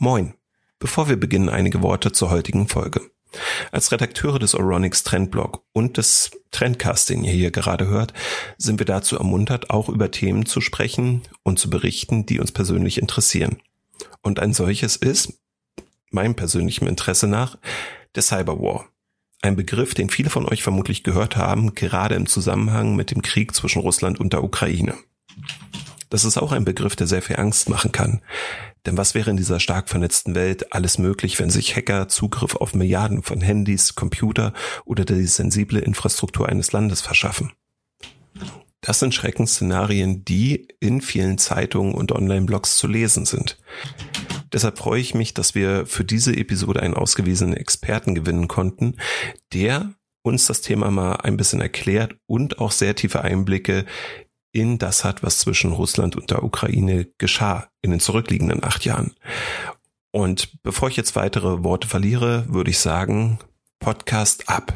Moin. Bevor wir beginnen, einige Worte zur heutigen Folge. Als Redakteure des Euronics Trendblog und des Trendcast, den ihr hier gerade hört, sind wir dazu ermuntert, auch über Themen zu sprechen und zu berichten, die uns persönlich interessieren. Und ein solches ist, meinem persönlichen Interesse nach, der Cyberwar. Ein Begriff, den viele von euch vermutlich gehört haben, gerade im Zusammenhang mit dem Krieg zwischen Russland und der Ukraine. Das ist auch ein Begriff, der sehr viel Angst machen kann. Denn was wäre in dieser stark vernetzten Welt alles möglich, wenn sich Hacker Zugriff auf Milliarden von Handys, Computer oder die sensible Infrastruktur eines Landes verschaffen? Das sind Schreckensszenarien, die in vielen Zeitungen und Online-Blogs zu lesen sind. Deshalb freue ich mich, dass wir für diese Episode einen ausgewiesenen Experten gewinnen konnten, der uns das Thema mal ein bisschen erklärt und auch sehr tiefe Einblicke in das hat, was zwischen Russland und der Ukraine geschah in den zurückliegenden acht Jahren. Und bevor ich jetzt weitere Worte verliere, würde ich sagen, Podcast ab.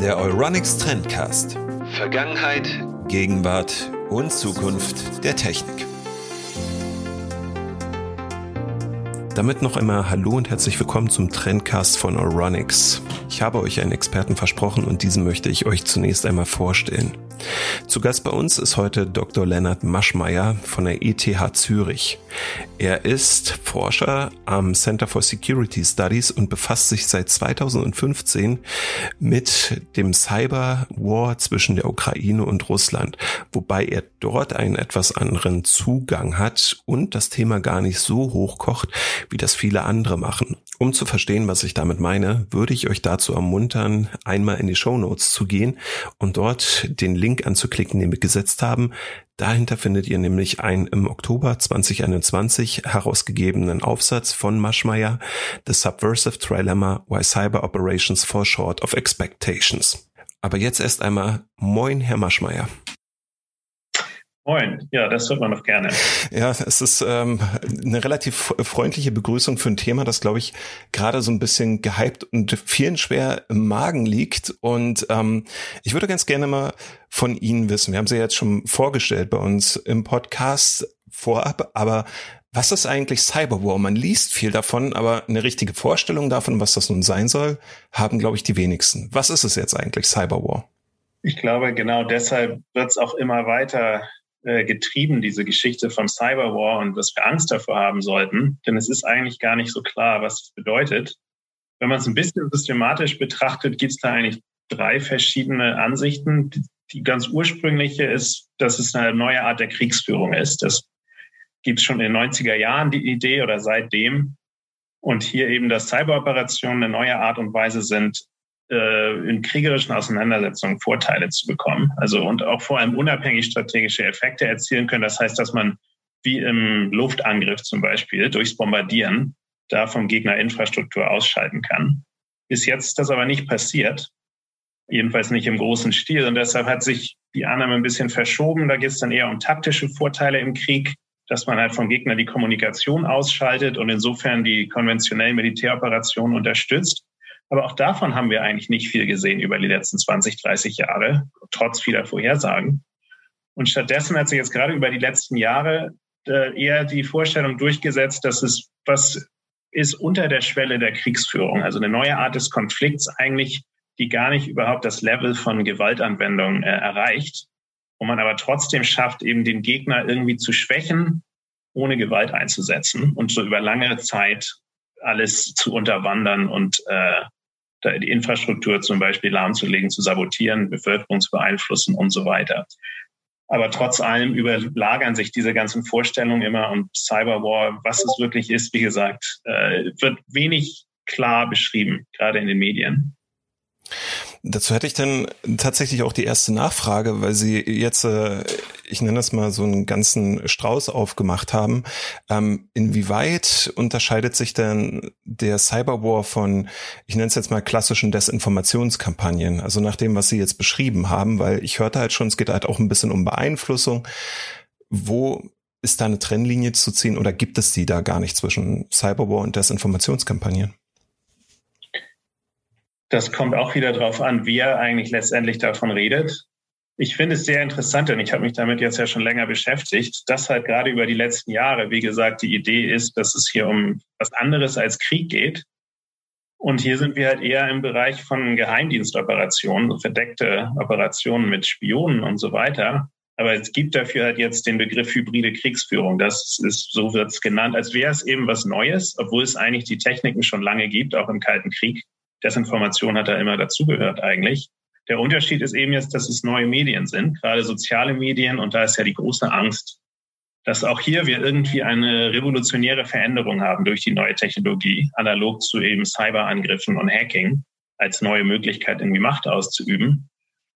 Der Euronics Trendcast. Vergangenheit, Gegenwart und Zukunft der Technik. Damit noch einmal Hallo und herzlich willkommen zum Trendcast von Euronics. Ich habe euch einen Experten versprochen und diesen möchte ich euch zunächst einmal vorstellen. Zu Gast bei uns ist heute Dr. Lennart Maschmeyer von der ETH Zürich. Er ist Forscher am Center for Security Studies und befasst sich seit 2015 mit dem Cyber War zwischen der Ukraine und Russland, wobei er dort einen etwas anderen Zugang hat und das Thema gar nicht so hochkocht, wie das viele andere machen. Um zu verstehen, was ich damit meine, würde ich euch dazu ermuntern, einmal in die Show Notes zu gehen und dort den Link anzuklicken, den wir gesetzt haben. Dahinter findet ihr nämlich einen im Oktober 2021 herausgegebenen Aufsatz von Maschmeyer, The Subversive Trilemma Why Cyber Operations Fall Short of Expectations. Aber jetzt erst einmal Moin, Herr Maschmeyer. Moin, ja, das hört man doch gerne. Ja, es ist ähm, eine relativ freundliche Begrüßung für ein Thema, das, glaube ich, gerade so ein bisschen gehypt und vielen schwer im Magen liegt. Und ähm, ich würde ganz gerne mal von Ihnen wissen, wir haben Sie jetzt schon vorgestellt bei uns im Podcast vorab, aber was ist eigentlich Cyberwar? Man liest viel davon, aber eine richtige Vorstellung davon, was das nun sein soll, haben, glaube ich, die wenigsten. Was ist es jetzt eigentlich, Cyberwar? Ich glaube, genau deshalb wird es auch immer weiter äh, getrieben, diese Geschichte vom Cyberwar und dass wir Angst davor haben sollten. Denn es ist eigentlich gar nicht so klar, was es bedeutet. Wenn man es ein bisschen systematisch betrachtet, gibt es da eigentlich drei verschiedene Ansichten. Die ganz ursprüngliche ist, dass es eine neue Art der Kriegsführung ist. Das gibt es schon in den 90er Jahren die Idee oder seitdem. Und hier eben, dass Cyberoperationen eine neue Art und Weise sind, in kriegerischen Auseinandersetzungen Vorteile zu bekommen. Also und auch vor allem unabhängig strategische Effekte erzielen können. Das heißt, dass man wie im Luftangriff zum Beispiel durchs Bombardieren da vom Gegner Infrastruktur ausschalten kann. Bis jetzt ist das aber nicht passiert. Jedenfalls nicht im großen Stil. Und deshalb hat sich die Annahme ein bisschen verschoben. Da geht es dann eher um taktische Vorteile im Krieg, dass man halt vom Gegner die Kommunikation ausschaltet und insofern die konventionellen Militäroperationen unterstützt. Aber auch davon haben wir eigentlich nicht viel gesehen über die letzten 20, 30 Jahre, trotz vieler Vorhersagen. Und stattdessen hat sich jetzt gerade über die letzten Jahre äh, eher die Vorstellung durchgesetzt, dass es was ist unter der Schwelle der Kriegsführung, also eine neue Art des Konflikts eigentlich, die gar nicht überhaupt das Level von Gewaltanwendung äh, erreicht, wo man aber trotzdem schafft, eben den Gegner irgendwie zu schwächen, ohne Gewalt einzusetzen und so über lange Zeit alles zu unterwandern und äh, die Infrastruktur zum Beispiel lahmzulegen, zu sabotieren, Bevölkerung zu beeinflussen und so weiter. Aber trotz allem überlagern sich diese ganzen Vorstellungen immer und Cyberwar, was es wirklich ist, wie gesagt, äh, wird wenig klar beschrieben, gerade in den Medien. Dazu hätte ich dann tatsächlich auch die erste Nachfrage, weil Sie jetzt, äh, ich nenne das mal so einen ganzen Strauß aufgemacht haben. Ähm, inwieweit unterscheidet sich denn der Cyberwar von, ich nenne es jetzt mal klassischen Desinformationskampagnen? Also nach dem, was Sie jetzt beschrieben haben, weil ich hörte halt schon, es geht halt auch ein bisschen um Beeinflussung. Wo ist da eine Trennlinie zu ziehen oder gibt es die da gar nicht zwischen Cyberwar und Desinformationskampagnen? Das kommt auch wieder darauf an, wer eigentlich letztendlich davon redet. Ich finde es sehr interessant, denn ich habe mich damit jetzt ja schon länger beschäftigt, dass halt gerade über die letzten Jahre, wie gesagt, die Idee ist, dass es hier um was anderes als Krieg geht. Und hier sind wir halt eher im Bereich von Geheimdienstoperationen, verdeckte Operationen mit Spionen und so weiter. Aber es gibt dafür halt jetzt den Begriff hybride Kriegsführung. Das ist, so wird es genannt, als wäre es eben was Neues, obwohl es eigentlich die Techniken schon lange gibt, auch im Kalten Krieg. Desinformation hat da immer dazugehört eigentlich. Der Unterschied ist eben jetzt, dass es neue Medien sind, gerade soziale Medien. Und da ist ja die große Angst, dass auch hier wir irgendwie eine revolutionäre Veränderung haben durch die neue Technologie, analog zu eben Cyberangriffen und Hacking als neue Möglichkeit, irgendwie Macht auszuüben.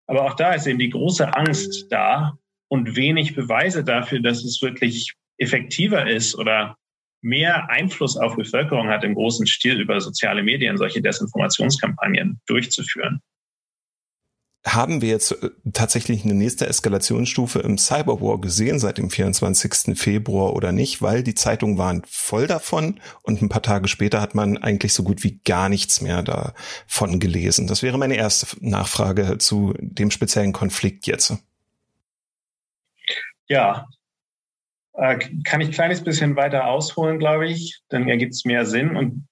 Aber auch da ist eben die große Angst da und wenig Beweise dafür, dass es wirklich effektiver ist oder mehr Einfluss auf Bevölkerung hat, im großen Stil über soziale Medien solche Desinformationskampagnen durchzuführen haben wir jetzt äh, tatsächlich eine nächste Eskalationsstufe im Cyberwar gesehen seit dem 24. Februar oder nicht, weil die Zeitungen waren voll davon und ein paar Tage später hat man eigentlich so gut wie gar nichts mehr davon gelesen. Das wäre meine erste Nachfrage zu dem speziellen Konflikt jetzt. Ja, äh, kann ich ein kleines bisschen weiter ausholen, glaube ich, dann ergibt es mehr Sinn. Und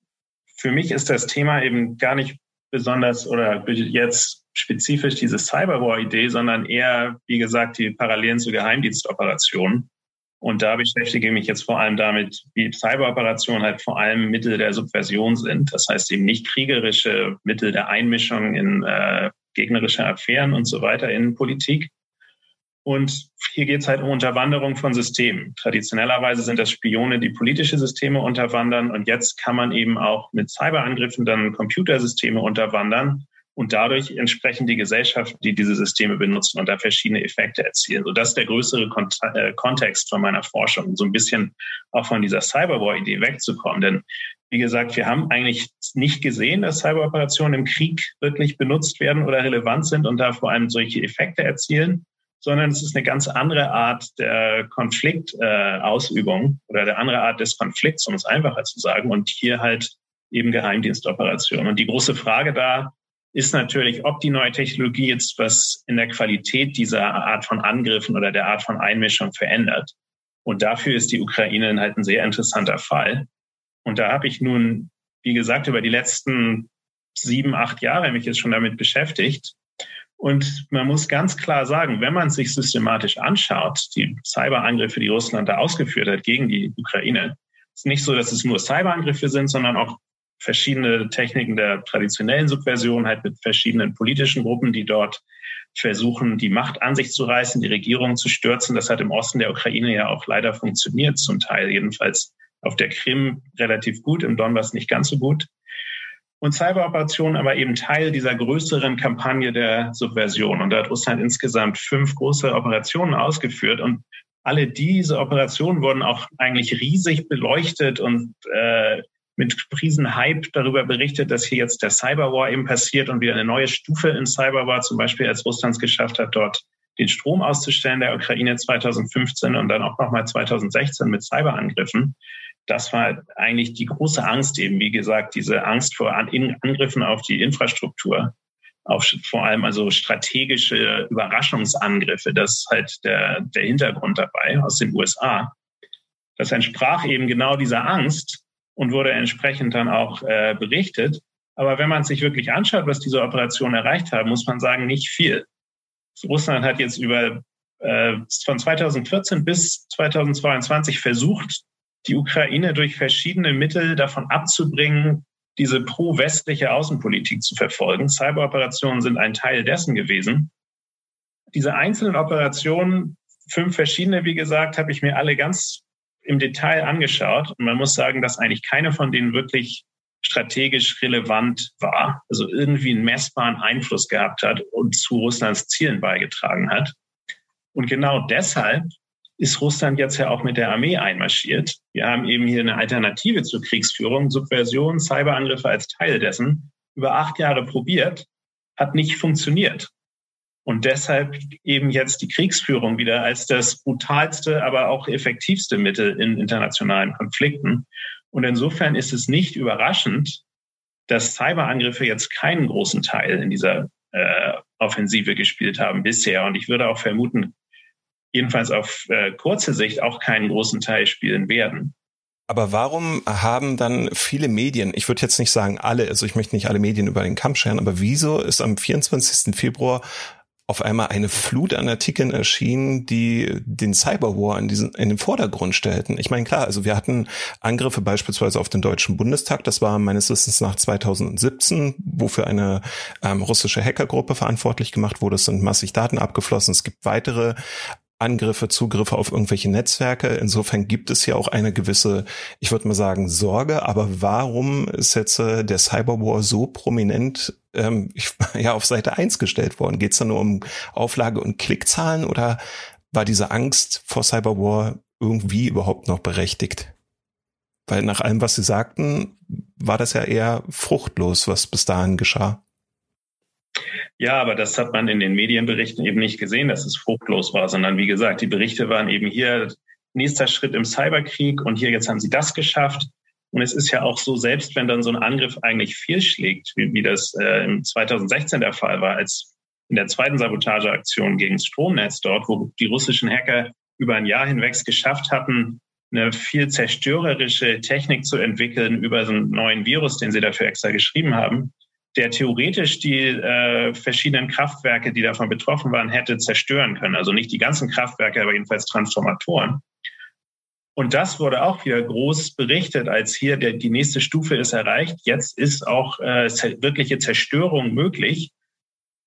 für mich ist das Thema eben gar nicht besonders oder jetzt spezifisch diese Cyberwar-Idee, sondern eher, wie gesagt, die Parallelen zu Geheimdienstoperationen. Und da beschäftige ich mich jetzt vor allem damit, wie Cyberoperationen halt vor allem Mittel der Subversion sind. Das heißt eben nicht kriegerische Mittel der Einmischung in äh, gegnerische Affären und so weiter in Politik. Und hier geht es halt um Unterwanderung von Systemen. Traditionellerweise sind das Spione, die politische Systeme unterwandern. Und jetzt kann man eben auch mit Cyberangriffen dann Computersysteme unterwandern und dadurch entsprechend die Gesellschaften, die diese Systeme benutzen und da verschiedene Effekte erzielen. So, das ist der größere Kont äh, Kontext von meiner Forschung, so ein bisschen auch von dieser Cyberwar-Idee wegzukommen. Denn wie gesagt, wir haben eigentlich nicht gesehen, dass Cyberoperationen im Krieg wirklich benutzt werden oder relevant sind und da vor allem solche Effekte erzielen, sondern es ist eine ganz andere Art der Konfliktausübung äh, oder der andere Art des Konflikts, um es einfacher zu sagen, und hier halt eben Geheimdienstoperationen. Und die große Frage da ist natürlich, ob die neue Technologie jetzt was in der Qualität dieser Art von Angriffen oder der Art von Einmischung verändert. Und dafür ist die Ukraine halt ein sehr interessanter Fall. Und da habe ich nun, wie gesagt, über die letzten sieben, acht Jahre mich jetzt schon damit beschäftigt. Und man muss ganz klar sagen, wenn man sich systematisch anschaut, die Cyberangriffe, die Russland da ausgeführt hat gegen die Ukraine, ist nicht so, dass es nur Cyberangriffe sind, sondern auch verschiedene Techniken der traditionellen Subversion, halt mit verschiedenen politischen Gruppen, die dort versuchen, die Macht an sich zu reißen, die Regierung zu stürzen. Das hat im Osten der Ukraine ja auch leider funktioniert, zum Teil jedenfalls auf der Krim relativ gut, im Donbass nicht ganz so gut. Und Cyberoperationen aber eben Teil dieser größeren Kampagne der Subversion. Und da hat Russland insgesamt fünf große Operationen ausgeführt. Und alle diese Operationen wurden auch eigentlich riesig beleuchtet und äh, mit Riesenhype darüber berichtet, dass hier jetzt der Cyberwar eben passiert und wieder eine neue Stufe in Cyberwar, zum Beispiel als Russland es geschafft hat, dort den Strom auszustellen der Ukraine 2015 und dann auch nochmal 2016 mit Cyberangriffen. Das war eigentlich die große Angst eben, wie gesagt, diese Angst vor Angriffen auf die Infrastruktur, auf vor allem also strategische Überraschungsangriffe. Das ist halt der, der Hintergrund dabei aus den USA. Das entsprach eben genau dieser Angst, und wurde entsprechend dann auch äh, berichtet. Aber wenn man sich wirklich anschaut, was diese Operationen erreicht haben, muss man sagen, nicht viel. Russland hat jetzt über äh, von 2014 bis 2022 versucht, die Ukraine durch verschiedene Mittel davon abzubringen, diese pro-westliche Außenpolitik zu verfolgen. Cyberoperationen sind ein Teil dessen gewesen. Diese einzelnen Operationen, fünf verschiedene, wie gesagt, habe ich mir alle ganz im Detail angeschaut und man muss sagen, dass eigentlich keine von denen wirklich strategisch relevant war, also irgendwie einen messbaren Einfluss gehabt hat und zu Russlands Zielen beigetragen hat. Und genau deshalb ist Russland jetzt ja auch mit der Armee einmarschiert. Wir haben eben hier eine Alternative zur Kriegsführung, Subversion, Cyberangriffe als Teil dessen, über acht Jahre probiert, hat nicht funktioniert. Und deshalb eben jetzt die Kriegsführung wieder als das brutalste, aber auch effektivste Mittel in internationalen Konflikten. Und insofern ist es nicht überraschend, dass Cyberangriffe jetzt keinen großen Teil in dieser äh, Offensive gespielt haben bisher. Und ich würde auch vermuten, jedenfalls auf äh, kurze Sicht auch keinen großen Teil spielen werden. Aber warum haben dann viele Medien, ich würde jetzt nicht sagen alle, also ich möchte nicht alle Medien über den Kamm scheren, aber wieso ist am 24. Februar auf einmal eine Flut an Artikeln erschienen, die den Cyberwar in, diesen, in den Vordergrund stellten. Ich meine, klar, also wir hatten Angriffe beispielsweise auf den Deutschen Bundestag, das war meines Wissens nach 2017, wofür eine ähm, russische Hackergruppe verantwortlich gemacht wurde. Es sind massig Daten abgeflossen. Es gibt weitere Angriffe, Zugriffe auf irgendwelche Netzwerke. Insofern gibt es ja auch eine gewisse, ich würde mal sagen, Sorge. Aber warum ist jetzt äh, der Cyberwar so prominent ähm, ich, ja auf Seite eins gestellt worden? Geht es da nur um Auflage und Klickzahlen oder war diese Angst vor Cyberwar irgendwie überhaupt noch berechtigt? Weil nach allem, was Sie sagten, war das ja eher fruchtlos, was bis dahin geschah. Ja, aber das hat man in den Medienberichten eben nicht gesehen, dass es fruchtlos war, sondern wie gesagt, die Berichte waren eben hier nächster Schritt im Cyberkrieg und hier jetzt haben sie das geschafft. Und es ist ja auch so, selbst wenn dann so ein Angriff eigentlich fehlschlägt, wie, wie das äh, im 2016 der Fall war, als in der zweiten Sabotageaktion gegen das Stromnetz dort, wo die russischen Hacker über ein Jahr hinweg es geschafft hatten, eine viel zerstörerische Technik zu entwickeln über so einen neuen Virus, den sie dafür extra geschrieben haben, der theoretisch die äh, verschiedenen Kraftwerke, die davon betroffen waren, hätte zerstören können. Also nicht die ganzen Kraftwerke, aber jedenfalls Transformatoren. Und das wurde auch wieder groß berichtet, als hier der, die nächste Stufe ist erreicht. Jetzt ist auch äh, wirkliche Zerstörung möglich.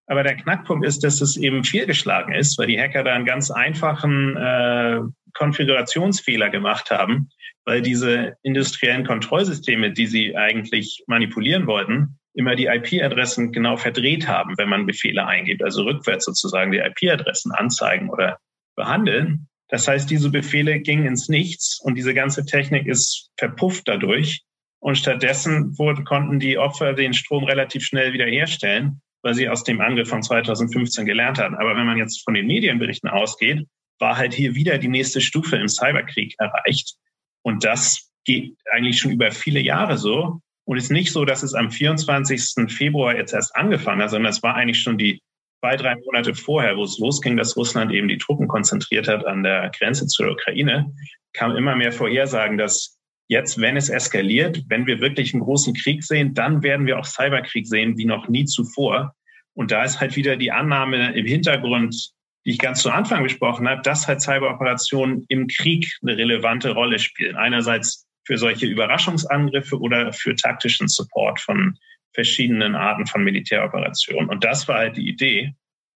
Aber der Knackpunkt ist, dass es eben fehlgeschlagen ist, weil die Hacker da einen ganz einfachen äh, Konfigurationsfehler gemacht haben, weil diese industriellen Kontrollsysteme, die sie eigentlich manipulieren wollten, immer die IP-Adressen genau verdreht haben, wenn man Befehle eingibt, also rückwärts sozusagen die IP-Adressen anzeigen oder behandeln. Das heißt, diese Befehle gingen ins Nichts und diese ganze Technik ist verpufft dadurch. Und stattdessen wurde, konnten die Opfer den Strom relativ schnell wiederherstellen, weil sie aus dem Angriff von 2015 gelernt hatten. Aber wenn man jetzt von den Medienberichten ausgeht, war halt hier wieder die nächste Stufe im Cyberkrieg erreicht. Und das geht eigentlich schon über viele Jahre so. Und es ist nicht so, dass es am 24. Februar jetzt erst angefangen hat, sondern es war eigentlich schon die zwei, drei Monate vorher, wo es losging, dass Russland eben die Truppen konzentriert hat an der Grenze zur Ukraine, kam immer mehr Vorhersagen, dass jetzt, wenn es eskaliert, wenn wir wirklich einen großen Krieg sehen, dann werden wir auch Cyberkrieg sehen wie noch nie zuvor. Und da ist halt wieder die Annahme im Hintergrund, die ich ganz zu Anfang besprochen habe, dass halt Cyberoperationen im Krieg eine relevante Rolle spielen. Einerseits für solche Überraschungsangriffe oder für taktischen Support von verschiedenen Arten von Militäroperationen. Und das war halt die Idee.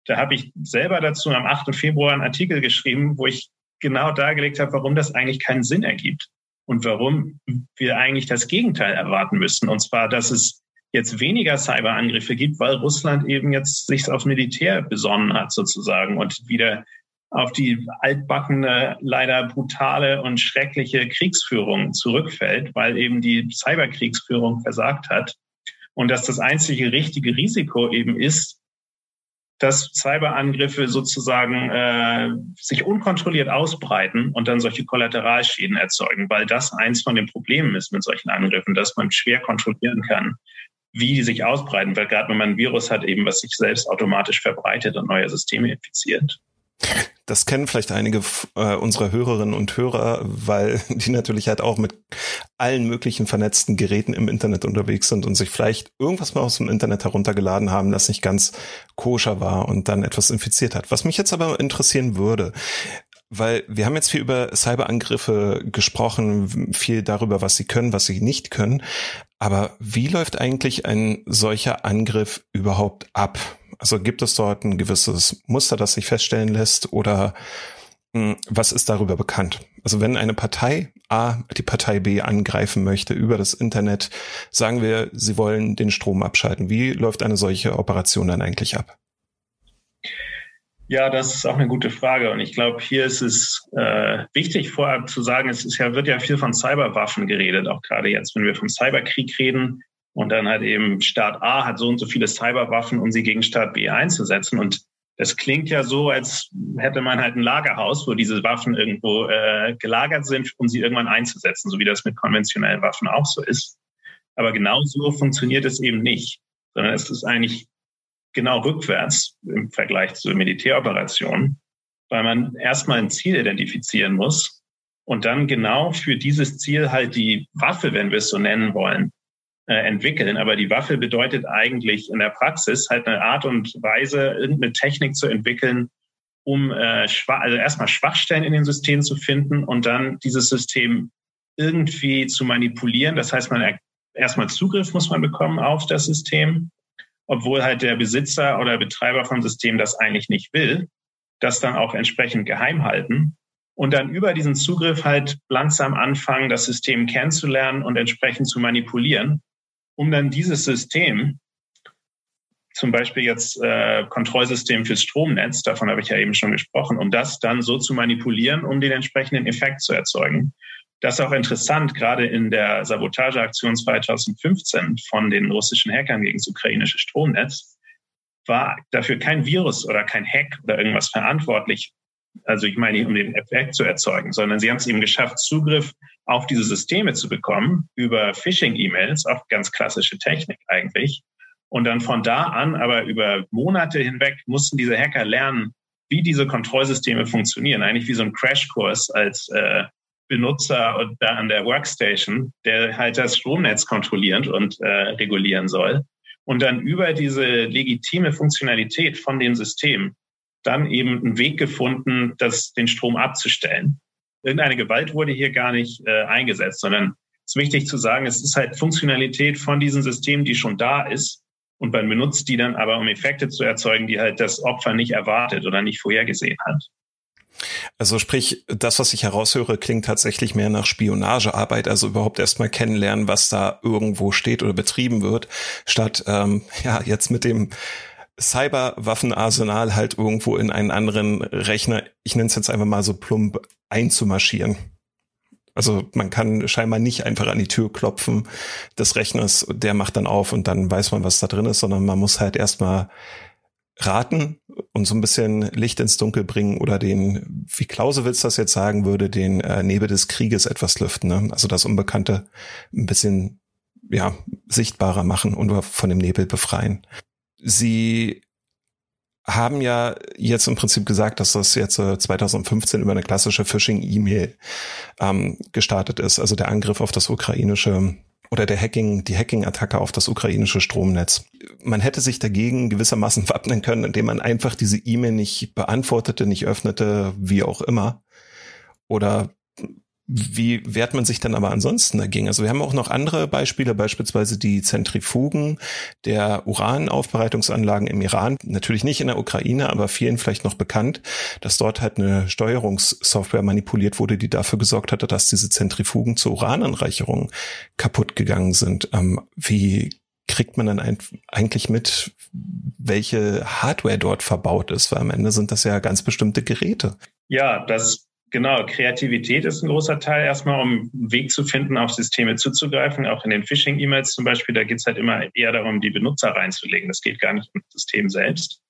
Da habe ich selber dazu am 8. Februar einen Artikel geschrieben, wo ich genau dargelegt habe, warum das eigentlich keinen Sinn ergibt und warum wir eigentlich das Gegenteil erwarten müssen. Und zwar, dass es jetzt weniger Cyberangriffe gibt, weil Russland eben jetzt sich auf Militär besonnen hat sozusagen und wieder auf die altbackene, leider brutale und schreckliche Kriegsführung zurückfällt, weil eben die Cyberkriegsführung versagt hat. Und dass das einzige richtige Risiko eben ist, dass Cyberangriffe sozusagen äh, sich unkontrolliert ausbreiten und dann solche Kollateralschäden erzeugen, weil das eins von den Problemen ist mit solchen Angriffen, dass man schwer kontrollieren kann, wie die sich ausbreiten, weil gerade wenn man ein Virus hat, eben was sich selbst automatisch verbreitet und neue Systeme infiziert. Das kennen vielleicht einige äh, unserer Hörerinnen und Hörer, weil die natürlich halt auch mit allen möglichen vernetzten Geräten im Internet unterwegs sind und sich vielleicht irgendwas mal aus dem Internet heruntergeladen haben, das nicht ganz koscher war und dann etwas infiziert hat. Was mich jetzt aber interessieren würde, weil wir haben jetzt viel über Cyberangriffe gesprochen, viel darüber, was sie können, was sie nicht können. Aber wie läuft eigentlich ein solcher Angriff überhaupt ab? Also gibt es dort ein gewisses Muster, das sich feststellen lässt oder mh, hm, was ist darüber bekannt? Also wenn eine Partei A die Partei B angreifen möchte über das Internet, sagen wir, sie wollen den Strom abschalten. Wie läuft eine solche Operation dann eigentlich ab? Ja, das ist auch eine gute Frage. Und ich glaube, hier ist es äh, wichtig, vorab zu sagen, es ist ja, wird ja viel von Cyberwaffen geredet, auch gerade jetzt, wenn wir vom Cyberkrieg reden. Und dann halt eben Staat A hat so und so viele Cyberwaffen, um sie gegen Staat B einzusetzen. Und das klingt ja so, als hätte man halt ein Lagerhaus, wo diese Waffen irgendwo äh, gelagert sind, um sie irgendwann einzusetzen, so wie das mit konventionellen Waffen auch so ist. Aber genau so funktioniert es eben nicht, sondern es ist eigentlich genau rückwärts im Vergleich zu Militäroperationen, weil man erstmal ein Ziel identifizieren muss und dann genau für dieses Ziel halt die Waffe, wenn wir es so nennen wollen, äh, entwickeln. Aber die Waffe bedeutet eigentlich in der Praxis halt eine Art und Weise, irgendeine Technik zu entwickeln, um äh, also erstmal Schwachstellen in den Systemen zu finden und dann dieses System irgendwie zu manipulieren. Das heißt, man erstmal Zugriff muss man bekommen auf das System, obwohl halt der Besitzer oder Betreiber vom System das eigentlich nicht will, das dann auch entsprechend geheim halten und dann über diesen Zugriff halt langsam anfangen, das System kennenzulernen und entsprechend zu manipulieren, um dann dieses System, zum Beispiel jetzt äh, Kontrollsystem fürs Stromnetz, davon habe ich ja eben schon gesprochen, um das dann so zu manipulieren, um den entsprechenden Effekt zu erzeugen. Das ist auch interessant, gerade in der Sabotageaktion 2015 von den russischen Hackern gegen das ukrainische Stromnetz war dafür kein Virus oder kein Hack oder irgendwas verantwortlich. Also ich meine, um den Effekt zu erzeugen, sondern sie haben es eben geschafft, Zugriff auf diese Systeme zu bekommen über Phishing-E-Mails, auch ganz klassische Technik eigentlich. Und dann von da an, aber über Monate hinweg, mussten diese Hacker lernen, wie diese Kontrollsysteme funktionieren. Eigentlich wie so ein Crashkurs als äh, Benutzer da an der Workstation, der halt das Stromnetz kontrollieren und äh, regulieren soll. Und dann über diese legitime Funktionalität von dem System dann eben einen Weg gefunden, das, den Strom abzustellen. Irgendeine Gewalt wurde hier gar nicht äh, eingesetzt, sondern es ist wichtig zu sagen, es ist halt Funktionalität von diesen Systemen, die schon da ist. Und man benutzt die dann aber, um Effekte zu erzeugen, die halt das Opfer nicht erwartet oder nicht vorhergesehen hat. Also sprich, das, was ich heraushöre, klingt tatsächlich mehr nach Spionagearbeit, also überhaupt erstmal kennenlernen, was da irgendwo steht oder betrieben wird, statt ähm, ja jetzt mit dem Cyberwaffenarsenal halt irgendwo in einen anderen Rechner, ich nenne es jetzt einfach mal so plump, einzumarschieren. Also man kann scheinbar nicht einfach an die Tür klopfen des Rechners, der macht dann auf und dann weiß man, was da drin ist, sondern man muss halt erstmal raten und so ein bisschen Licht ins Dunkel bringen oder den, wie Clausewitz das jetzt sagen würde, den äh, Nebel des Krieges etwas lüften. Ne? Also das Unbekannte ein bisschen ja sichtbarer machen und von dem Nebel befreien. Sie haben ja jetzt im Prinzip gesagt, dass das jetzt 2015 äh, über eine klassische Phishing-E-Mail ähm, gestartet ist, also der Angriff auf das ukrainische oder der Hacking, die Hacking-Attacke auf das ukrainische Stromnetz. Man hätte sich dagegen gewissermaßen wappnen können, indem man einfach diese E-Mail nicht beantwortete, nicht öffnete, wie auch immer. Oder wie wehrt man sich dann aber ansonsten dagegen? Also wir haben auch noch andere Beispiele, beispielsweise die Zentrifugen der Uranaufbereitungsanlagen im Iran. Natürlich nicht in der Ukraine, aber vielen vielleicht noch bekannt, dass dort halt eine Steuerungssoftware manipuliert wurde, die dafür gesorgt hatte, dass diese Zentrifugen zur Urananreicherung kaputt gegangen sind. Ähm, wie kriegt man dann eigentlich mit, welche Hardware dort verbaut ist? Weil am Ende sind das ja ganz bestimmte Geräte. Ja, das Genau, Kreativität ist ein großer Teil erstmal, um einen Weg zu finden, auf Systeme zuzugreifen. Auch in den Phishing-E-Mails zum Beispiel, da geht es halt immer eher darum, die Benutzer reinzulegen. Das geht gar nicht um das System selbst.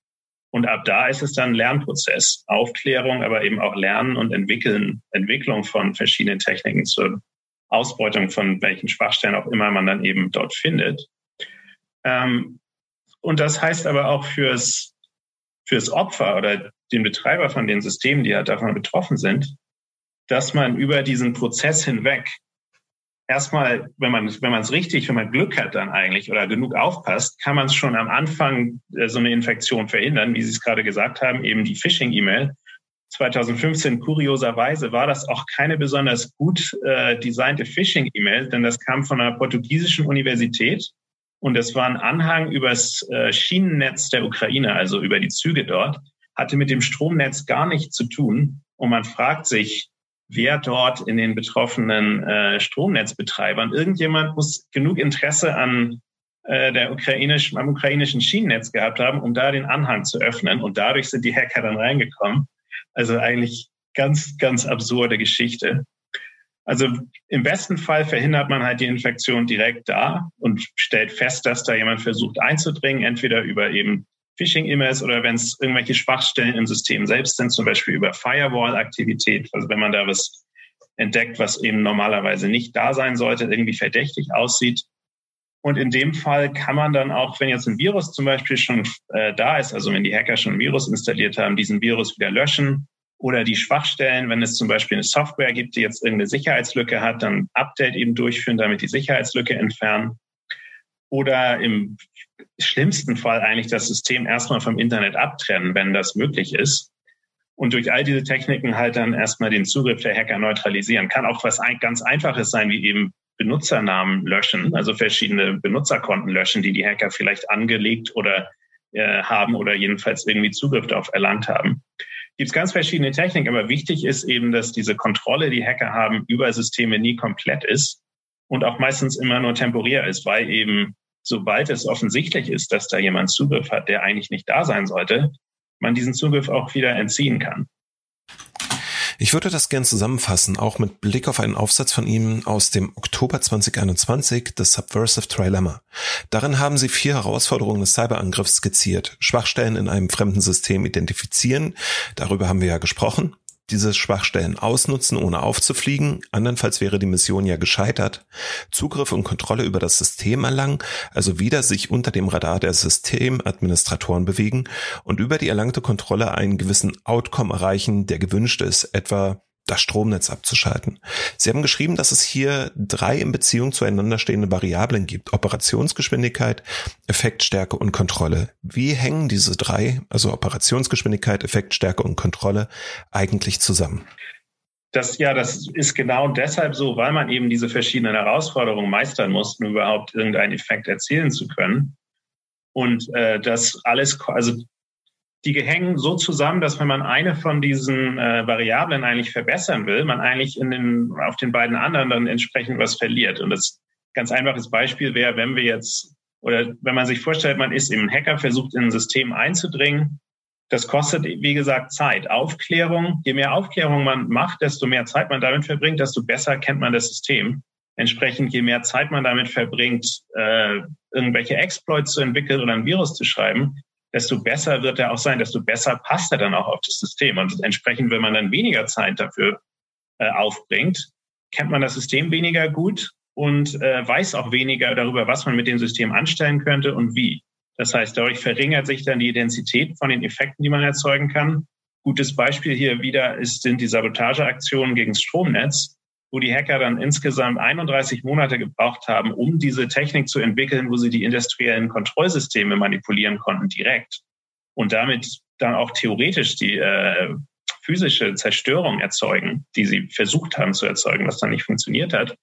Und ab da ist es dann ein Lernprozess, Aufklärung, aber eben auch Lernen und Entwickeln, Entwicklung von verschiedenen Techniken zur Ausbeutung von welchen Schwachstellen auch immer man dann eben dort findet. Ähm, und das heißt aber auch fürs, fürs Opfer oder den Betreiber von den Systemen, die halt davon betroffen sind, dass man über diesen Prozess hinweg erstmal, wenn man wenn man es richtig, wenn man Glück hat dann eigentlich oder genug aufpasst, kann man es schon am Anfang äh, so eine Infektion verhindern, wie Sie es gerade gesagt haben, eben die Phishing-E-Mail. 2015 kurioserweise war das auch keine besonders gut äh, designte Phishing-E-Mail, denn das kam von einer portugiesischen Universität und es war ein Anhang übers äh, Schienennetz der Ukraine, also über die Züge dort hatte mit dem Stromnetz gar nichts zu tun. Und man fragt sich, wer dort in den betroffenen äh, Stromnetzbetreibern, irgendjemand muss genug Interesse an äh, der ukrainischen, am ukrainischen Schienennetz gehabt haben, um da den Anhang zu öffnen. Und dadurch sind die Hacker dann reingekommen. Also eigentlich ganz, ganz absurde Geschichte. Also im besten Fall verhindert man halt die Infektion direkt da und stellt fest, dass da jemand versucht einzudringen, entweder über eben Phishing-E-Mails oder wenn es irgendwelche Schwachstellen im System selbst sind, zum Beispiel über Firewall-Aktivität, also wenn man da was entdeckt, was eben normalerweise nicht da sein sollte, irgendwie verdächtig aussieht. Und in dem Fall kann man dann auch, wenn jetzt ein Virus zum Beispiel schon äh, da ist, also wenn die Hacker schon ein Virus installiert haben, diesen Virus wieder löschen oder die Schwachstellen, wenn es zum Beispiel eine Software gibt, die jetzt irgendeine Sicherheitslücke hat, dann Update eben durchführen, damit die Sicherheitslücke entfernen. Oder im schlimmsten Fall eigentlich das System erstmal vom Internet abtrennen, wenn das möglich ist. Und durch all diese Techniken halt dann erstmal den Zugriff der Hacker neutralisieren. Kann auch was ganz Einfaches sein, wie eben Benutzernamen löschen, also verschiedene Benutzerkonten löschen, die die Hacker vielleicht angelegt oder äh, haben oder jedenfalls irgendwie Zugriff darauf erlangt haben. Gibt es ganz verschiedene Techniken, aber wichtig ist eben, dass diese Kontrolle, die Hacker haben, über Systeme nie komplett ist und auch meistens immer nur temporär ist, weil eben sobald es offensichtlich ist, dass da jemand Zugriff hat, der eigentlich nicht da sein sollte, man diesen Zugriff auch wieder entziehen kann. Ich würde das gern zusammenfassen, auch mit Blick auf einen Aufsatz von ihm aus dem Oktober 2021, The Subversive Trilemma. Darin haben sie vier Herausforderungen des Cyberangriffs skizziert. Schwachstellen in einem fremden System identifizieren, darüber haben wir ja gesprochen diese Schwachstellen ausnutzen, ohne aufzufliegen, andernfalls wäre die Mission ja gescheitert, Zugriff und Kontrolle über das System erlangen, also wieder sich unter dem Radar der Systemadministratoren bewegen und über die erlangte Kontrolle einen gewissen Outcome erreichen, der gewünscht ist, etwa das Stromnetz abzuschalten. Sie haben geschrieben, dass es hier drei in Beziehung zueinander stehende Variablen gibt. Operationsgeschwindigkeit, Effektstärke und Kontrolle. Wie hängen diese drei, also Operationsgeschwindigkeit, Effektstärke und Kontrolle, eigentlich zusammen? Das, ja, das ist genau deshalb so, weil man eben diese verschiedenen Herausforderungen meistern muss, um überhaupt irgendeinen Effekt erzielen zu können. Und äh, das alles, also die hängen so zusammen, dass wenn man eine von diesen äh, Variablen eigentlich verbessern will, man eigentlich in den, auf den beiden anderen dann entsprechend was verliert. Und das ganz einfaches Beispiel wäre, wenn wir jetzt, oder wenn man sich vorstellt, man ist im Hacker, versucht in ein System einzudringen, das kostet, wie gesagt, Zeit. Aufklärung, je mehr Aufklärung man macht, desto mehr Zeit man damit verbringt, desto besser kennt man das System. Entsprechend, je mehr Zeit man damit verbringt, äh, irgendwelche Exploits zu entwickeln oder ein Virus zu schreiben, desto besser wird er auch sein, desto besser passt er dann auch auf das System. Und entsprechend, wenn man dann weniger Zeit dafür äh, aufbringt, kennt man das System weniger gut und äh, weiß auch weniger darüber, was man mit dem System anstellen könnte und wie. Das heißt, dadurch verringert sich dann die Intensität von den Effekten, die man erzeugen kann. Gutes Beispiel hier wieder ist, sind die Sabotageaktionen gegen das Stromnetz wo die Hacker dann insgesamt 31 Monate gebraucht haben, um diese Technik zu entwickeln, wo sie die industriellen Kontrollsysteme manipulieren konnten direkt und damit dann auch theoretisch die äh, physische Zerstörung erzeugen, die sie versucht haben zu erzeugen, was dann nicht funktioniert hat.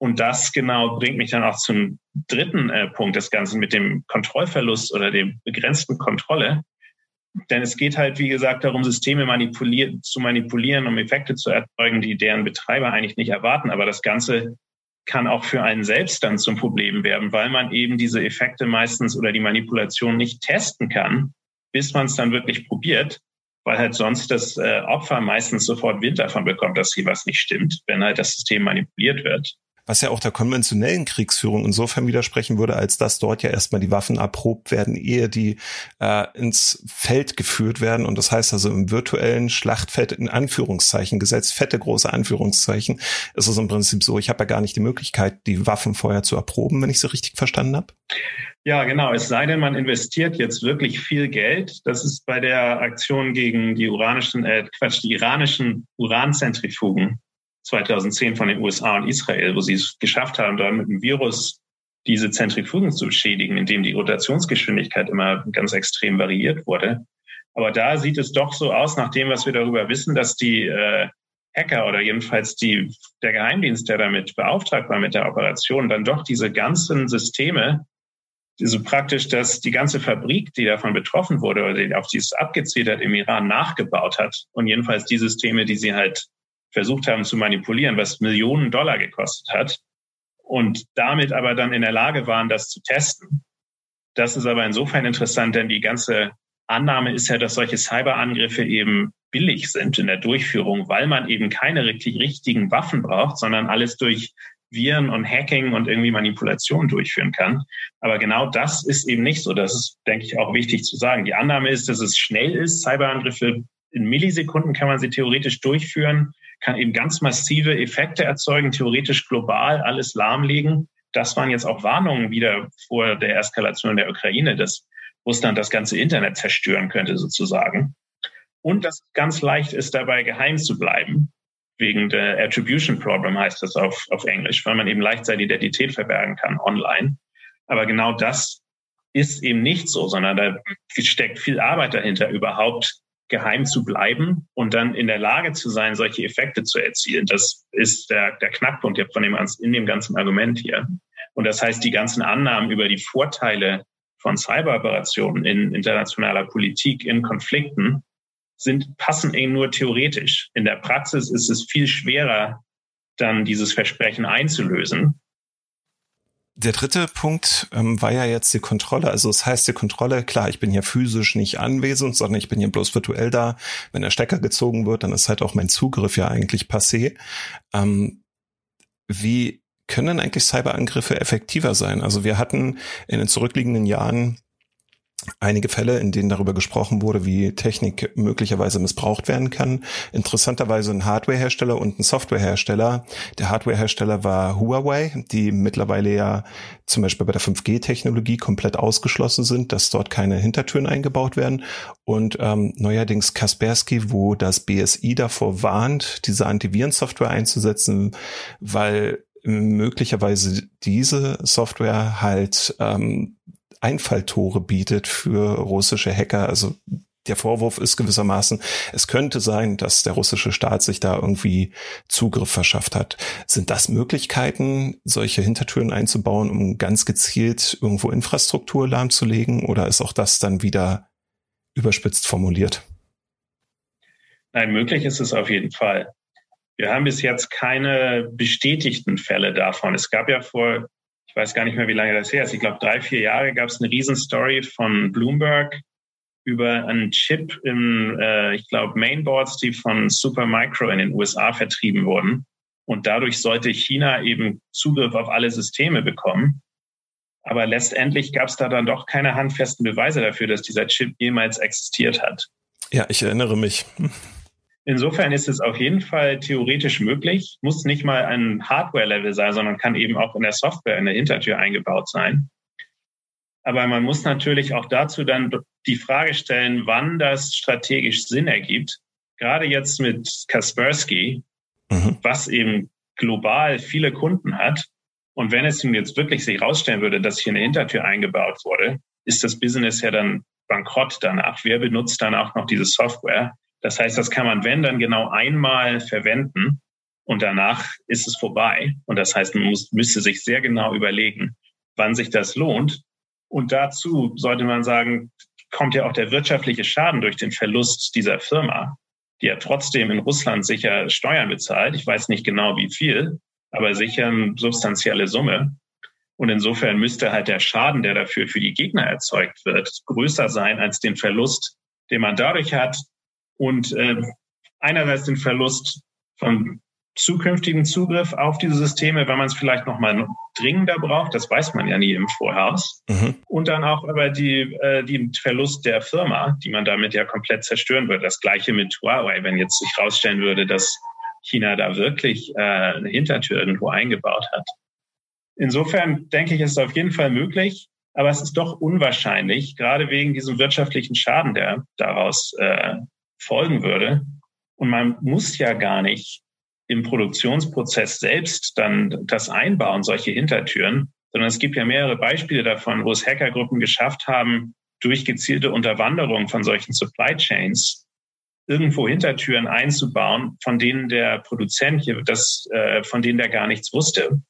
Und das genau bringt mich dann auch zum dritten äh, Punkt des Ganzen mit dem Kontrollverlust oder dem begrenzten Kontrolle. Denn es geht halt, wie gesagt, darum, Systeme manipulier zu manipulieren, um Effekte zu erzeugen, die deren Betreiber eigentlich nicht erwarten. Aber das Ganze kann auch für einen selbst dann zum Problem werden, weil man eben diese Effekte meistens oder die Manipulation nicht testen kann, bis man es dann wirklich probiert, weil halt sonst das äh, Opfer meistens sofort Wind davon bekommt, dass hier was nicht stimmt, wenn halt das System manipuliert wird was ja auch der konventionellen Kriegsführung insofern widersprechen würde, als dass dort ja erstmal die Waffen erprobt werden, ehe die äh, ins Feld geführt werden. Und das heißt also im virtuellen Schlachtfeld in Anführungszeichen gesetzt, fette große Anführungszeichen, ist es im Prinzip so, ich habe ja gar nicht die Möglichkeit, die Waffen vorher zu erproben, wenn ich sie richtig verstanden habe. Ja, genau. Es sei denn, man investiert jetzt wirklich viel Geld. Das ist bei der Aktion gegen die uranischen, äh, Quatsch, die iranischen Uranzentrifugen 2010 von den USA und Israel, wo sie es geschafft haben, da mit dem Virus diese Zentrifugen zu beschädigen, indem die Rotationsgeschwindigkeit immer ganz extrem variiert wurde. Aber da sieht es doch so aus, nach dem, was wir darüber wissen, dass die äh, Hacker oder jedenfalls die, der Geheimdienst, der damit beauftragt war mit der Operation, dann doch diese ganzen Systeme, so praktisch, dass die ganze Fabrik, die davon betroffen wurde oder die auf dieses abgezielt hat, im Iran nachgebaut hat. Und jedenfalls die Systeme, die sie halt versucht haben zu manipulieren, was Millionen Dollar gekostet hat und damit aber dann in der Lage waren, das zu testen. Das ist aber insofern interessant, denn die ganze Annahme ist ja, dass solche Cyberangriffe eben billig sind in der Durchführung, weil man eben keine richtig richtigen Waffen braucht, sondern alles durch Viren und Hacking und irgendwie Manipulation durchführen kann. Aber genau das ist eben nicht so. Das ist, denke ich, auch wichtig zu sagen. Die Annahme ist, dass es schnell ist. Cyberangriffe in Millisekunden kann man sie theoretisch durchführen kann eben ganz massive Effekte erzeugen, theoretisch global alles lahmlegen. das waren jetzt auch Warnungen wieder vor der Eskalation der Ukraine, dass Russland das ganze Internet zerstören könnte sozusagen. Und dass es ganz leicht ist, dabei geheim zu bleiben, wegen der Attribution Problem heißt das auf, auf Englisch, weil man eben leicht seine Identität verbergen kann online. Aber genau das ist eben nicht so, sondern da steckt viel Arbeit dahinter, überhaupt geheim zu bleiben und dann in der Lage zu sein, solche Effekte zu erzielen. Das ist der, der Knackpunkt von dem, in dem ganzen Argument hier. Und das heißt, die ganzen Annahmen über die Vorteile von Cyberoperationen in internationaler Politik, in Konflikten, sind, passen eben nur theoretisch. In der Praxis ist es viel schwerer, dann dieses Versprechen einzulösen. Der dritte Punkt ähm, war ja jetzt die Kontrolle. Also es das heißt die Kontrolle, klar, ich bin hier physisch nicht anwesend, sondern ich bin hier bloß virtuell da. Wenn der Stecker gezogen wird, dann ist halt auch mein Zugriff ja eigentlich passé. Ähm, wie können eigentlich Cyberangriffe effektiver sein? Also wir hatten in den zurückliegenden Jahren einige Fälle, in denen darüber gesprochen wurde, wie Technik möglicherweise missbraucht werden kann. Interessanterweise ein Hardwarehersteller und ein Softwarehersteller. Der Hardwarehersteller war Huawei, die mittlerweile ja zum Beispiel bei der 5G-Technologie komplett ausgeschlossen sind, dass dort keine Hintertüren eingebaut werden. Und ähm, neuerdings Kaspersky, wo das BSI davor warnt, diese Antivirensoftware einzusetzen, weil möglicherweise diese Software halt ähm, Einfalltore bietet für russische Hacker. Also der Vorwurf ist gewissermaßen, es könnte sein, dass der russische Staat sich da irgendwie Zugriff verschafft hat. Sind das Möglichkeiten, solche Hintertüren einzubauen, um ganz gezielt irgendwo Infrastruktur lahmzulegen? Oder ist auch das dann wieder überspitzt formuliert? Nein, möglich ist es auf jeden Fall. Wir haben bis jetzt keine bestätigten Fälle davon. Es gab ja vor weiß gar nicht mehr, wie lange das her ist. Ich glaube, drei, vier Jahre gab es eine Riesenstory von Bloomberg über einen Chip im, äh, ich glaube, Mainboards, die von Supermicro in den USA vertrieben wurden. Und dadurch sollte China eben Zugriff auf alle Systeme bekommen. Aber letztendlich gab es da dann doch keine handfesten Beweise dafür, dass dieser Chip jemals existiert hat. Ja, ich erinnere mich. Insofern ist es auf jeden Fall theoretisch möglich, muss nicht mal ein Hardware-Level sein, sondern kann eben auch in der Software in der Hintertür eingebaut sein. Aber man muss natürlich auch dazu dann die Frage stellen, wann das strategisch Sinn ergibt. Gerade jetzt mit Kaspersky, mhm. was eben global viele Kunden hat. Und wenn es nun jetzt wirklich sich herausstellen würde, dass hier eine Hintertür eingebaut wurde, ist das Business ja dann bankrott danach. Wer benutzt dann auch noch diese Software? Das heißt, das kann man, wenn, dann genau einmal verwenden und danach ist es vorbei. Und das heißt, man muss, müsste sich sehr genau überlegen, wann sich das lohnt. Und dazu sollte man sagen, kommt ja auch der wirtschaftliche Schaden durch den Verlust dieser Firma, die ja trotzdem in Russland sicher Steuern bezahlt. Ich weiß nicht genau wie viel, aber sicher eine substanzielle Summe. Und insofern müsste halt der Schaden, der dafür für die Gegner erzeugt wird, größer sein als den Verlust, den man dadurch hat, und äh, einerseits den Verlust von zukünftigen Zugriff auf diese Systeme, wenn man es vielleicht noch mal dringender braucht, das weiß man ja nie im Voraus. Mhm. Und dann auch aber die, äh, die Verlust der Firma, die man damit ja komplett zerstören würde. Das gleiche mit Huawei, wenn jetzt sich herausstellen würde, dass China da wirklich äh, eine Hintertür irgendwo eingebaut hat. Insofern denke ich, ist es auf jeden Fall möglich, aber es ist doch unwahrscheinlich, gerade wegen diesem wirtschaftlichen Schaden, der daraus äh, folgen würde. Und man muss ja gar nicht im Produktionsprozess selbst dann das einbauen, solche Hintertüren, sondern es gibt ja mehrere Beispiele davon, wo es Hackergruppen geschafft haben, durch gezielte Unterwanderung von solchen Supply Chains irgendwo Hintertüren einzubauen, von denen der Produzent hier das, äh, von denen der gar nichts wusste.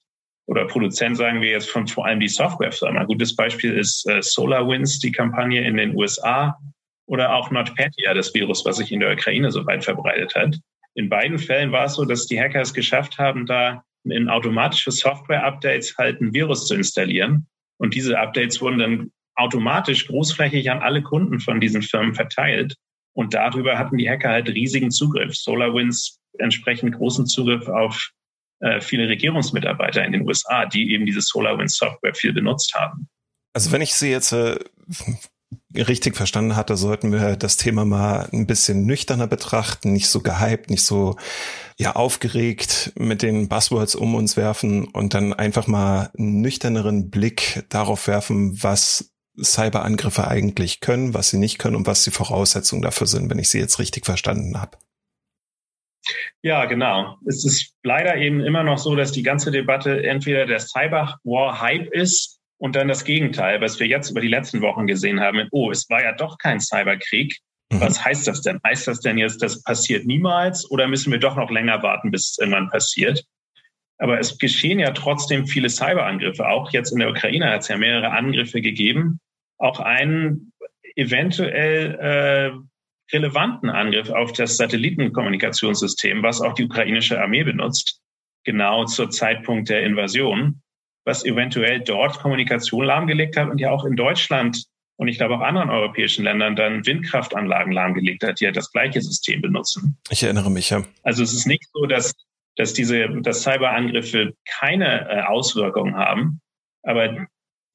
Oder Produzent sagen wir jetzt von vor allem die Softwarefirma. Ein gutes Beispiel ist äh, SolarWinds, die Kampagne in den USA, oder auch NotPetya, das Virus, was sich in der Ukraine so weit verbreitet hat. In beiden Fällen war es so, dass die Hacker es geschafft haben, da in automatische Software-Updates halt ein Virus zu installieren. Und diese Updates wurden dann automatisch großflächig an alle Kunden von diesen Firmen verteilt. Und darüber hatten die Hacker halt riesigen Zugriff. SolarWinds entsprechend großen Zugriff auf äh, viele Regierungsmitarbeiter in den USA, die eben diese SolarWinds Software viel benutzt haben. Also wenn ich sie jetzt äh, richtig verstanden hatte, sollten wir das Thema mal ein bisschen nüchterner betrachten, nicht so gehypt, nicht so ja aufgeregt mit den Buzzwords um uns werfen und dann einfach mal einen nüchterneren Blick darauf werfen, was Cyberangriffe eigentlich können, was sie nicht können und was die Voraussetzungen dafür sind, wenn ich sie jetzt richtig verstanden habe. Ja, genau. Es ist leider eben immer noch so, dass die ganze Debatte entweder der Cyber-War-Hype ist und dann das Gegenteil, was wir jetzt über die letzten Wochen gesehen haben. Oh, es war ja doch kein Cyberkrieg. Mhm. Was heißt das denn? Heißt das denn jetzt, das passiert niemals oder müssen wir doch noch länger warten, bis es irgendwann passiert? Aber es geschehen ja trotzdem viele Cyberangriffe. Auch jetzt in der Ukraine hat es ja mehrere Angriffe gegeben. Auch einen eventuell äh, relevanten Angriff auf das Satellitenkommunikationssystem, was auch die ukrainische Armee benutzt, genau zur Zeitpunkt der Invasion, was eventuell dort Kommunikation lahmgelegt hat und ja auch in Deutschland und ich glaube auch anderen europäischen Ländern dann Windkraftanlagen lahmgelegt hat, die ja das gleiche System benutzen. Ich erinnere mich, ja. Also es ist nicht so, dass, dass diese, dass Cyberangriffe keine äh, Auswirkungen haben, aber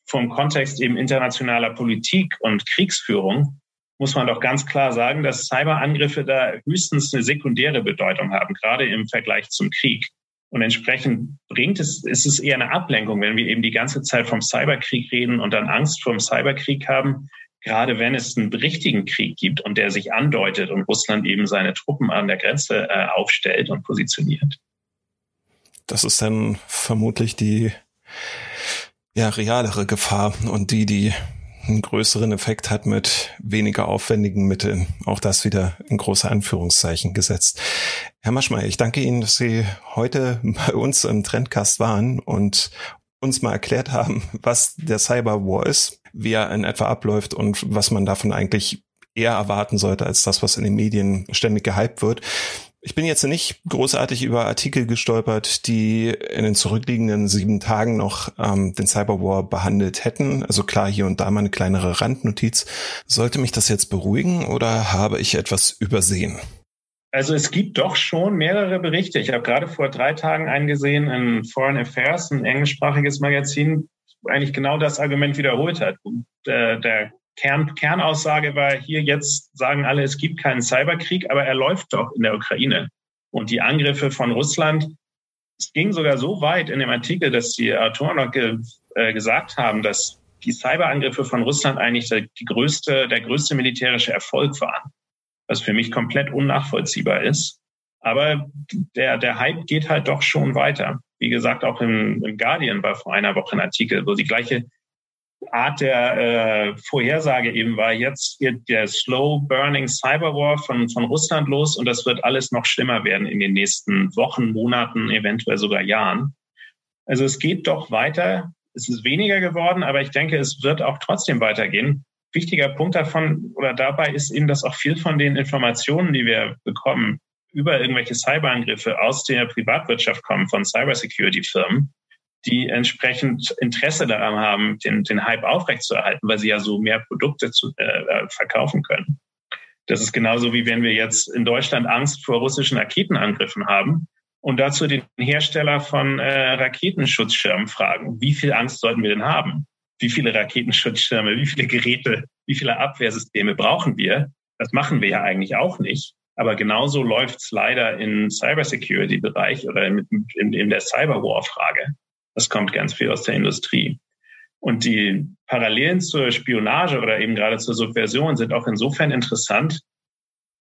vom Kontext eben internationaler Politik und Kriegsführung muss man doch ganz klar sagen, dass Cyberangriffe da höchstens eine sekundäre Bedeutung haben, gerade im Vergleich zum Krieg. Und entsprechend bringt es, ist es eher eine Ablenkung, wenn wir eben die ganze Zeit vom Cyberkrieg reden und dann Angst vor dem Cyberkrieg haben, gerade wenn es einen richtigen Krieg gibt und der sich andeutet und Russland eben seine Truppen an der Grenze äh, aufstellt und positioniert. Das ist dann vermutlich die ja, realere Gefahr und die, die einen größeren Effekt hat mit weniger aufwendigen Mitteln. Auch das wieder in große Anführungszeichen gesetzt. Herr Maschmeyer, ich danke Ihnen, dass Sie heute bei uns im Trendcast waren und uns mal erklärt haben, was der Cyber War ist, wie er in etwa abläuft und was man davon eigentlich eher erwarten sollte als das, was in den Medien ständig gehypt wird. Ich bin jetzt nicht großartig über Artikel gestolpert, die in den zurückliegenden sieben Tagen noch ähm, den Cyberwar behandelt hätten. Also klar, hier und da mal eine kleinere Randnotiz. Sollte mich das jetzt beruhigen oder habe ich etwas übersehen? Also es gibt doch schon mehrere Berichte. Ich habe gerade vor drei Tagen eingesehen in Foreign Affairs, ein englischsprachiges Magazin, eigentlich genau das Argument wiederholt hat. Der, der Kern, Kernaussage war hier jetzt sagen alle, es gibt keinen Cyberkrieg, aber er läuft doch in der Ukraine. Und die Angriffe von Russland, es ging sogar so weit in dem Artikel, dass die Autoren noch ge, äh, gesagt haben, dass die Cyberangriffe von Russland eigentlich der, die größte, der größte militärische Erfolg waren, was für mich komplett unnachvollziehbar ist. Aber der, der Hype geht halt doch schon weiter. Wie gesagt, auch im, im Guardian war vor einer Woche ein Artikel, wo die gleiche Art der äh, Vorhersage eben war, jetzt geht der Slow Burning Cyberwar von, von Russland los und das wird alles noch schlimmer werden in den nächsten Wochen, Monaten, eventuell sogar Jahren. Also es geht doch weiter. Es ist weniger geworden, aber ich denke, es wird auch trotzdem weitergehen. Wichtiger Punkt davon oder dabei ist eben, dass auch viel von den Informationen, die wir bekommen, über irgendwelche Cyberangriffe aus der Privatwirtschaft kommen, von Cybersecurity-Firmen die entsprechend Interesse daran haben, den, den Hype aufrechtzuerhalten, weil sie ja so mehr Produkte zu, äh, äh, verkaufen können. Das ist genauso wie wenn wir jetzt in Deutschland Angst vor russischen Raketenangriffen haben und dazu den Hersteller von äh, Raketenschutzschirmen fragen, wie viel Angst sollten wir denn haben? Wie viele Raketenschutzschirme, wie viele Geräte, wie viele Abwehrsysteme brauchen wir? Das machen wir ja eigentlich auch nicht. Aber genauso läuft es leider im Cybersecurity-Bereich oder in, in, in der Cyberwar-Frage. Das kommt ganz viel aus der Industrie. Und die Parallelen zur Spionage oder eben gerade zur Subversion sind auch insofern interessant,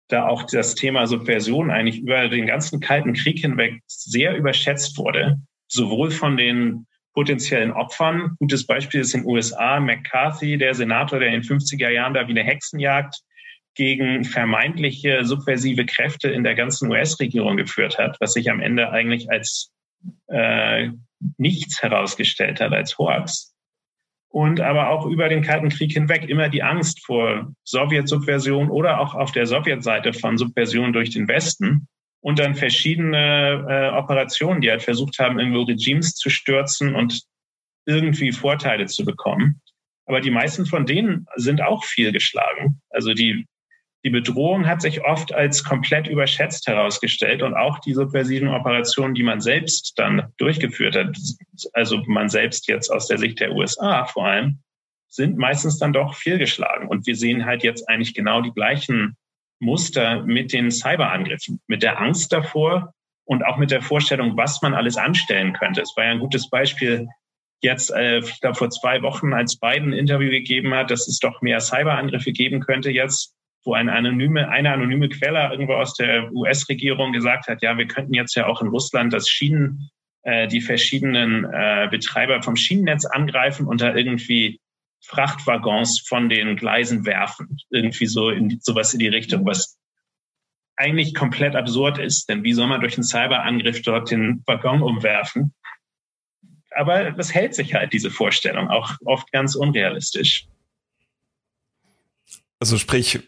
da auch das Thema Subversion eigentlich über den ganzen Kalten Krieg hinweg sehr überschätzt wurde, sowohl von den potenziellen Opfern. Gutes Beispiel ist in den USA McCarthy, der Senator, der in den 50er Jahren da wie eine Hexenjagd gegen vermeintliche subversive Kräfte in der ganzen US-Regierung geführt hat, was sich am Ende eigentlich als äh, nichts herausgestellt hat als Hoax. Und aber auch über den Kalten Krieg hinweg immer die Angst vor Sowjetsubversion oder auch auf der Sowjetseite von Subversion durch den Westen und dann verschiedene äh, Operationen, die halt versucht haben, irgendwo Regimes zu stürzen und irgendwie Vorteile zu bekommen. Aber die meisten von denen sind auch viel geschlagen. Also die die Bedrohung hat sich oft als komplett überschätzt herausgestellt und auch die subversiven Operationen, die man selbst dann durchgeführt hat, also man selbst jetzt aus der Sicht der USA vor allem, sind meistens dann doch fehlgeschlagen. Und wir sehen halt jetzt eigentlich genau die gleichen Muster mit den Cyberangriffen, mit der Angst davor und auch mit der Vorstellung, was man alles anstellen könnte. Es war ja ein gutes Beispiel jetzt, äh, glaube, vor zwei Wochen, als Biden ein Interview gegeben hat, dass es doch mehr Cyberangriffe geben könnte jetzt, wo eine anonyme, eine anonyme Quelle irgendwo aus der US-Regierung gesagt hat, ja, wir könnten jetzt ja auch in Russland das Schienen, äh, die verschiedenen äh, Betreiber vom Schienennetz angreifen und da irgendwie Frachtwaggons von den Gleisen werfen. Irgendwie so in sowas in die Richtung, was eigentlich komplett absurd ist. Denn wie soll man durch einen Cyberangriff dort den Waggon umwerfen? Aber das hält sich halt, diese Vorstellung, auch oft ganz unrealistisch. Also sprich,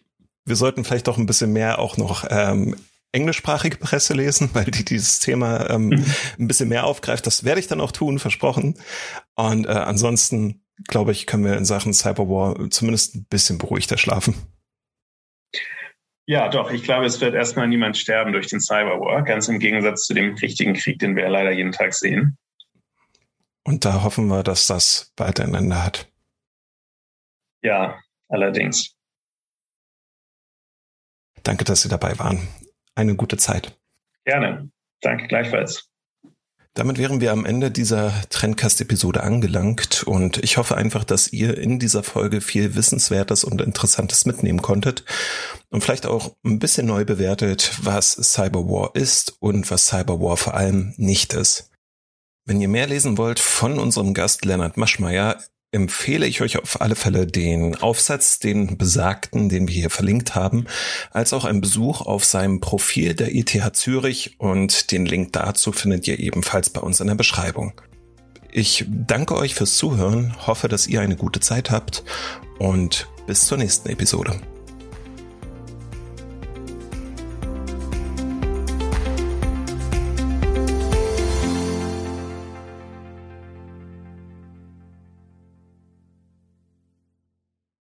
wir sollten vielleicht auch ein bisschen mehr auch noch ähm, englischsprachige Presse lesen, weil die dieses Thema ähm, mhm. ein bisschen mehr aufgreift. Das werde ich dann auch tun, versprochen. Und äh, ansonsten glaube ich, können wir in Sachen Cyberwar zumindest ein bisschen beruhigter schlafen. Ja, doch. Ich glaube, es wird erstmal niemand sterben durch den Cyberwar, ganz im Gegensatz zu dem richtigen Krieg, den wir leider jeden Tag sehen. Und da hoffen wir, dass das bald ein Ende hat. Ja, allerdings. Danke, dass Sie dabei waren. Eine gute Zeit. Gerne. Danke gleichfalls. Damit wären wir am Ende dieser Trendcast-Episode angelangt und ich hoffe einfach, dass ihr in dieser Folge viel Wissenswertes und Interessantes mitnehmen konntet und vielleicht auch ein bisschen neu bewertet, was Cyberwar ist und was Cyberwar vor allem nicht ist. Wenn ihr mehr lesen wollt von unserem Gast Leonard Maschmeyer, empfehle ich euch auf alle Fälle den Aufsatz, den besagten, den wir hier verlinkt haben, als auch einen Besuch auf seinem Profil der ETH Zürich und den Link dazu findet ihr ebenfalls bei uns in der Beschreibung. Ich danke euch fürs Zuhören, hoffe, dass ihr eine gute Zeit habt und bis zur nächsten Episode.